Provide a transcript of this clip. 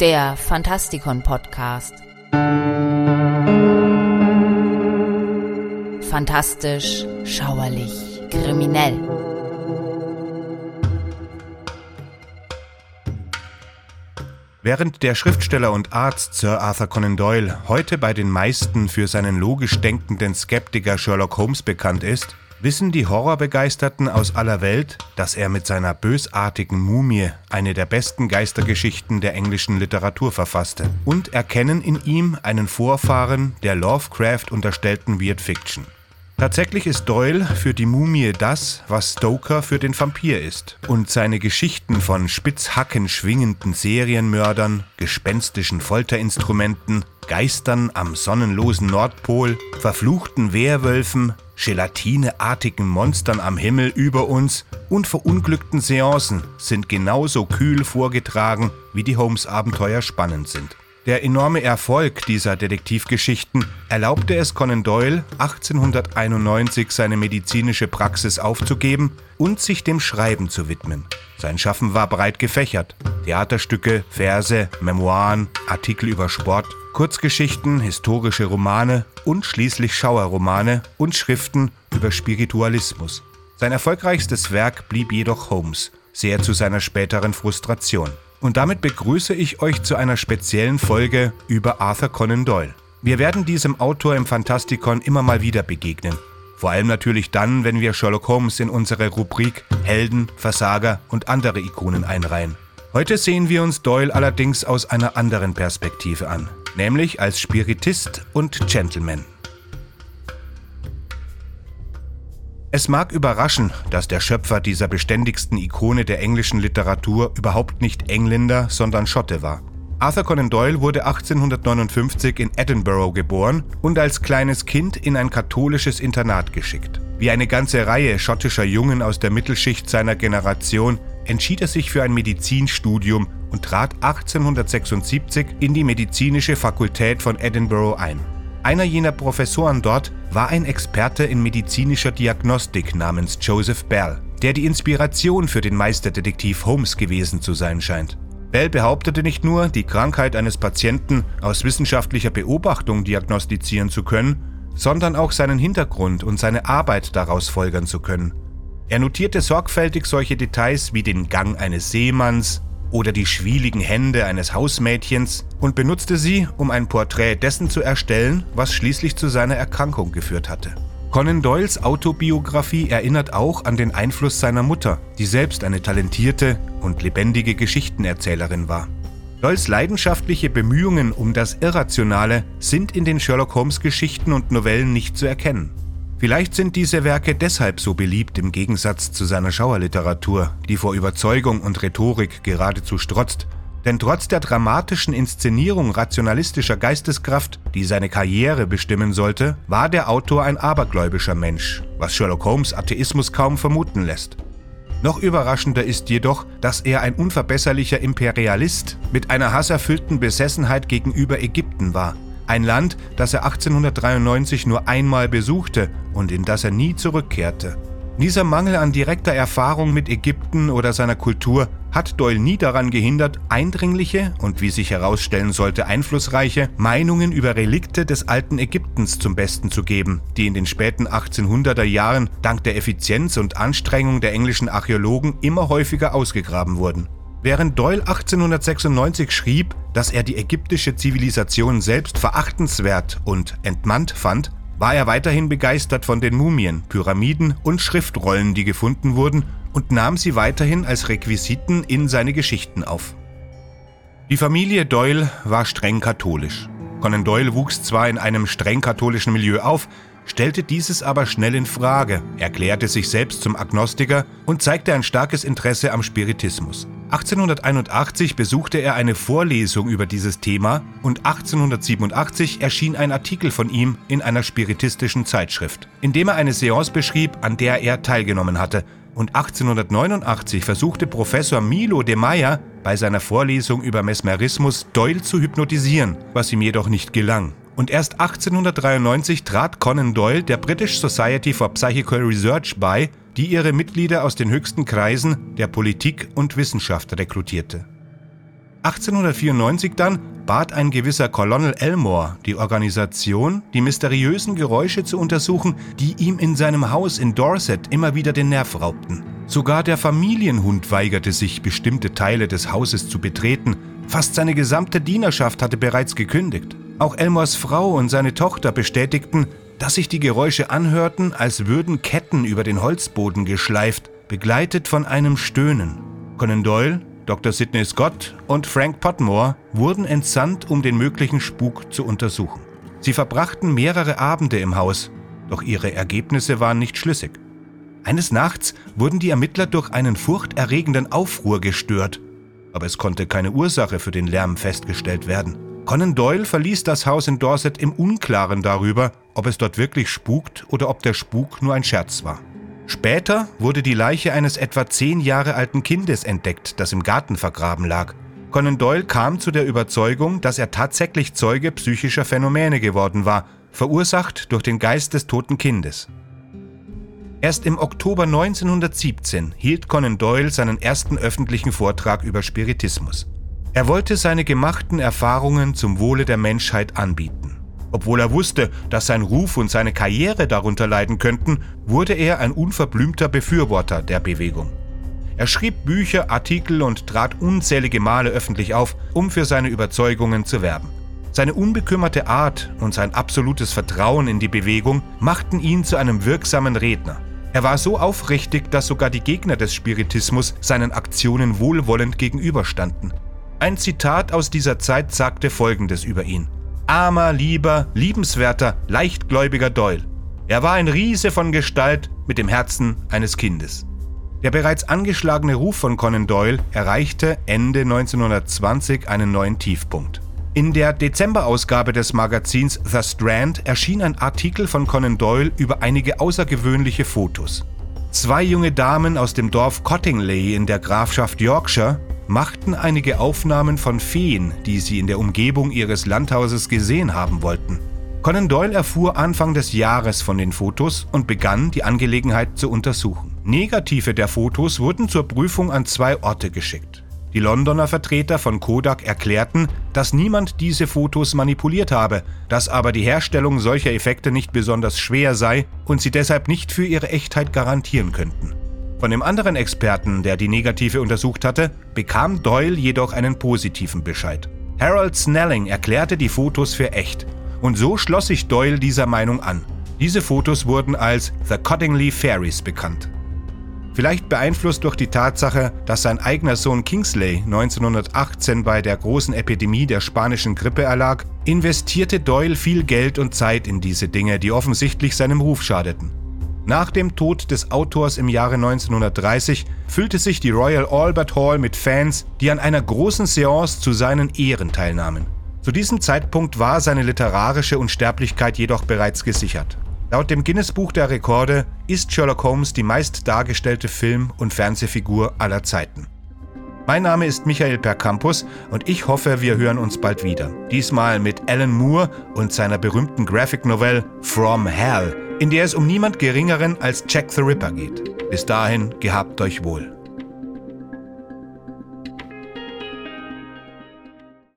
der Fantastikon Podcast. Fantastisch, schauerlich, kriminell. Während der Schriftsteller und Arzt Sir Arthur Conan Doyle heute bei den meisten für seinen logisch denkenden Skeptiker Sherlock Holmes bekannt ist, wissen die Horrorbegeisterten aus aller Welt, dass er mit seiner bösartigen Mumie eine der besten Geistergeschichten der englischen Literatur verfasste und erkennen in ihm einen Vorfahren der Lovecraft unterstellten Weird Fiction. Tatsächlich ist Doyle für die Mumie das, was Stoker für den Vampir ist. Und seine Geschichten von spitzhacken schwingenden Serienmördern, gespenstischen Folterinstrumenten, Geistern am sonnenlosen Nordpol, verfluchten Werwölfen, gelatineartigen Monstern am Himmel über uns und verunglückten Seancen sind genauso kühl vorgetragen, wie die Holmes-Abenteuer spannend sind. Der enorme Erfolg dieser Detektivgeschichten erlaubte es Conan Doyle, 1891 seine medizinische Praxis aufzugeben und sich dem Schreiben zu widmen. Sein Schaffen war breit gefächert. Theaterstücke, Verse, Memoiren, Artikel über Sport, Kurzgeschichten, historische Romane und schließlich Schauerromane und Schriften über Spiritualismus. Sein erfolgreichstes Werk blieb jedoch Holmes, sehr zu seiner späteren Frustration. Und damit begrüße ich euch zu einer speziellen Folge über Arthur Conan Doyle. Wir werden diesem Autor im Fantastikon immer mal wieder begegnen. Vor allem natürlich dann, wenn wir Sherlock Holmes in unsere Rubrik Helden, Versager und andere Ikonen einreihen. Heute sehen wir uns Doyle allerdings aus einer anderen Perspektive an, nämlich als Spiritist und Gentleman. Es mag überraschen, dass der Schöpfer dieser beständigsten Ikone der englischen Literatur überhaupt nicht Engländer, sondern Schotte war. Arthur Conan Doyle wurde 1859 in Edinburgh geboren und als kleines Kind in ein katholisches Internat geschickt. Wie eine ganze Reihe schottischer Jungen aus der Mittelschicht seiner Generation entschied er sich für ein Medizinstudium und trat 1876 in die medizinische Fakultät von Edinburgh ein. Einer jener Professoren dort war ein Experte in medizinischer Diagnostik namens Joseph Bell, der die Inspiration für den Meisterdetektiv Holmes gewesen zu sein scheint. Bell behauptete nicht nur, die Krankheit eines Patienten aus wissenschaftlicher Beobachtung diagnostizieren zu können, sondern auch seinen Hintergrund und seine Arbeit daraus folgern zu können. Er notierte sorgfältig solche Details wie den Gang eines Seemanns, oder die schwieligen Hände eines Hausmädchens und benutzte sie, um ein Porträt dessen zu erstellen, was schließlich zu seiner Erkrankung geführt hatte. Conan Doyles Autobiografie erinnert auch an den Einfluss seiner Mutter, die selbst eine talentierte und lebendige Geschichtenerzählerin war. Doyles leidenschaftliche Bemühungen um das Irrationale sind in den Sherlock Holmes Geschichten und Novellen nicht zu erkennen. Vielleicht sind diese Werke deshalb so beliebt im Gegensatz zu seiner Schauerliteratur, die vor Überzeugung und Rhetorik geradezu strotzt. Denn trotz der dramatischen Inszenierung rationalistischer Geisteskraft, die seine Karriere bestimmen sollte, war der Autor ein abergläubischer Mensch, was Sherlock Holmes Atheismus kaum vermuten lässt. Noch überraschender ist jedoch, dass er ein unverbesserlicher Imperialist mit einer hasserfüllten Besessenheit gegenüber Ägypten war, ein Land, das er 1893 nur einmal besuchte und in das er nie zurückkehrte. Dieser Mangel an direkter Erfahrung mit Ägypten oder seiner Kultur hat Doyle nie daran gehindert, eindringliche und wie sich herausstellen sollte einflussreiche Meinungen über Relikte des alten Ägyptens zum Besten zu geben, die in den späten 1800er Jahren dank der Effizienz und Anstrengung der englischen Archäologen immer häufiger ausgegraben wurden. Während Doyle 1896 schrieb, dass er die ägyptische Zivilisation selbst verachtenswert und entmannt fand, war er weiterhin begeistert von den Mumien, Pyramiden und Schriftrollen, die gefunden wurden, und nahm sie weiterhin als Requisiten in seine Geschichten auf. Die Familie Doyle war streng katholisch. Conan Doyle wuchs zwar in einem streng katholischen Milieu auf, stellte dieses aber schnell in Frage, erklärte sich selbst zum Agnostiker und zeigte ein starkes Interesse am Spiritismus. 1881 besuchte er eine Vorlesung über dieses Thema und 1887 erschien ein Artikel von ihm in einer spiritistischen Zeitschrift, in dem er eine Seance beschrieb, an der er teilgenommen hatte. Und 1889 versuchte Professor Milo de Meyer bei seiner Vorlesung über Mesmerismus Doyle zu hypnotisieren, was ihm jedoch nicht gelang. Und erst 1893 trat Conan Doyle der British Society for Psychical Research bei, die ihre Mitglieder aus den höchsten Kreisen der Politik und Wissenschaft rekrutierte. 1894 dann bat ein gewisser Colonel Elmore die Organisation, die mysteriösen Geräusche zu untersuchen, die ihm in seinem Haus in Dorset immer wieder den Nerv raubten. Sogar der Familienhund weigerte sich, bestimmte Teile des Hauses zu betreten. Fast seine gesamte Dienerschaft hatte bereits gekündigt. Auch Elmores Frau und seine Tochter bestätigten, dass sich die Geräusche anhörten, als würden Ketten über den Holzboden geschleift, begleitet von einem Stöhnen. Conan Doyle, Dr. Sidney Scott und Frank Potmore wurden entsandt, um den möglichen Spuk zu untersuchen. Sie verbrachten mehrere Abende im Haus, doch ihre Ergebnisse waren nicht schlüssig. Eines Nachts wurden die Ermittler durch einen furchterregenden Aufruhr gestört, aber es konnte keine Ursache für den Lärm festgestellt werden. Conan Doyle verließ das Haus in Dorset im Unklaren darüber, ob es dort wirklich spukt oder ob der Spuk nur ein Scherz war. Später wurde die Leiche eines etwa zehn Jahre alten Kindes entdeckt, das im Garten vergraben lag. Conan Doyle kam zu der Überzeugung, dass er tatsächlich Zeuge psychischer Phänomene geworden war, verursacht durch den Geist des toten Kindes. Erst im Oktober 1917 hielt Conan Doyle seinen ersten öffentlichen Vortrag über Spiritismus. Er wollte seine gemachten Erfahrungen zum Wohle der Menschheit anbieten. Obwohl er wusste, dass sein Ruf und seine Karriere darunter leiden könnten, wurde er ein unverblümter Befürworter der Bewegung. Er schrieb Bücher, Artikel und trat unzählige Male öffentlich auf, um für seine Überzeugungen zu werben. Seine unbekümmerte Art und sein absolutes Vertrauen in die Bewegung machten ihn zu einem wirksamen Redner. Er war so aufrichtig, dass sogar die Gegner des Spiritismus seinen Aktionen wohlwollend gegenüberstanden. Ein Zitat aus dieser Zeit sagte Folgendes über ihn armer, lieber, liebenswerter, leichtgläubiger Doyle. Er war ein Riese von Gestalt mit dem Herzen eines Kindes. Der bereits angeschlagene Ruf von Conan Doyle erreichte Ende 1920 einen neuen Tiefpunkt. In der Dezemberausgabe des Magazins The Strand erschien ein Artikel von Conan Doyle über einige außergewöhnliche Fotos. Zwei junge Damen aus dem Dorf Cottingley in der Grafschaft Yorkshire machten einige Aufnahmen von Feen, die sie in der Umgebung ihres Landhauses gesehen haben wollten. Conan Doyle erfuhr Anfang des Jahres von den Fotos und begann, die Angelegenheit zu untersuchen. Negative der Fotos wurden zur Prüfung an zwei Orte geschickt. Die Londoner Vertreter von Kodak erklärten, dass niemand diese Fotos manipuliert habe, dass aber die Herstellung solcher Effekte nicht besonders schwer sei und sie deshalb nicht für ihre Echtheit garantieren könnten. Von dem anderen Experten, der die Negative untersucht hatte, bekam Doyle jedoch einen positiven Bescheid. Harold Snelling erklärte die Fotos für echt. Und so schloss sich Doyle dieser Meinung an. Diese Fotos wurden als The Cottingley Fairies bekannt. Vielleicht beeinflusst durch die Tatsache, dass sein eigener Sohn Kingsley 1918 bei der großen Epidemie der spanischen Grippe erlag, investierte Doyle viel Geld und Zeit in diese Dinge, die offensichtlich seinem Ruf schadeten. Nach dem Tod des Autors im Jahre 1930 füllte sich die Royal Albert Hall mit Fans, die an einer großen Seance zu seinen Ehren teilnahmen. Zu diesem Zeitpunkt war seine literarische Unsterblichkeit jedoch bereits gesichert. Laut dem Guinness-Buch der Rekorde ist Sherlock Holmes die meist dargestellte Film- und Fernsehfigur aller Zeiten. Mein Name ist Michael Percampus und ich hoffe, wir hören uns bald wieder. Diesmal mit Alan Moore und seiner berühmten Graphic Novel From Hell in der es um niemand Geringeren als Jack the Ripper geht. Bis dahin, gehabt euch wohl.